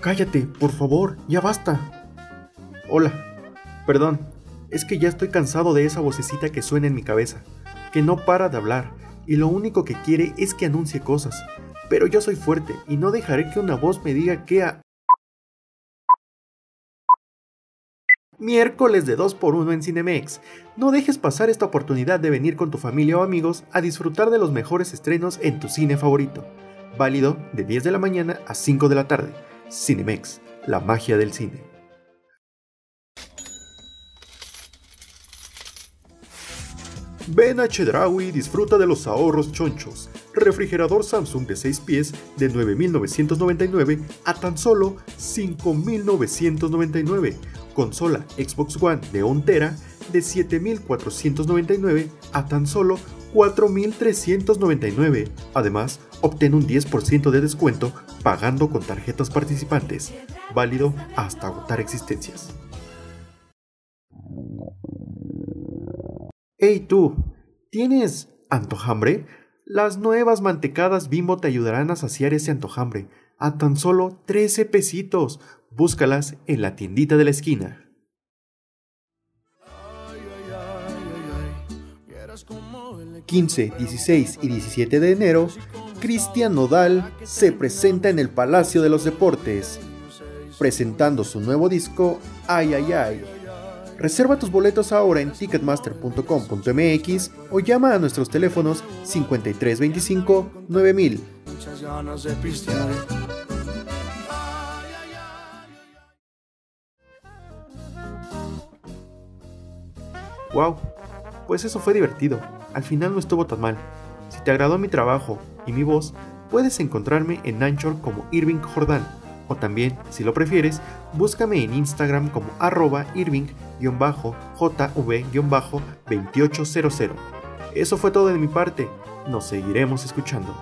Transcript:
Cállate, por favor, ya basta. Hola, perdón, es que ya estoy cansado de esa vocecita que suena en mi cabeza, que no para de hablar y lo único que quiere es que anuncie cosas. Pero yo soy fuerte y no dejaré que una voz me diga qué a... Miércoles de 2x1 en Cinemex. No dejes pasar esta oportunidad de venir con tu familia o amigos a disfrutar de los mejores estrenos en tu cine favorito. Válido de 10 de la mañana a 5 de la tarde. Cinemex, la magia del cine. Ven a Chedraui disfruta de los ahorros chonchos. Refrigerador Samsung de 6 pies de 9.999 a tan solo 5.999. Consola Xbox One de 1 tera de 7.499 a tan solo 4.399. Además, obtén un 10% de descuento pagando con tarjetas participantes, válido hasta agotar existencias. Hey tú, ¿tienes antojambre? Las nuevas mantecadas Bimbo te ayudarán a saciar ese antojambre a tan solo 13 pesitos. Búscalas en la tiendita de la esquina. 15, 16 y 17 de enero, Cristian Nodal se presenta en el Palacio de los Deportes, presentando su nuevo disco Ay Ay Ay. Reserva tus boletos ahora en ticketmaster.com.mx o llama a nuestros teléfonos 5325 9000. Wow, pues eso fue divertido. Al final no estuvo tan mal. Si te agradó mi trabajo y mi voz, puedes encontrarme en Anchor como Irving Jordan o también, si lo prefieres, búscame en Instagram como arroba irving-jv-2800. Eso fue todo de mi parte, nos seguiremos escuchando.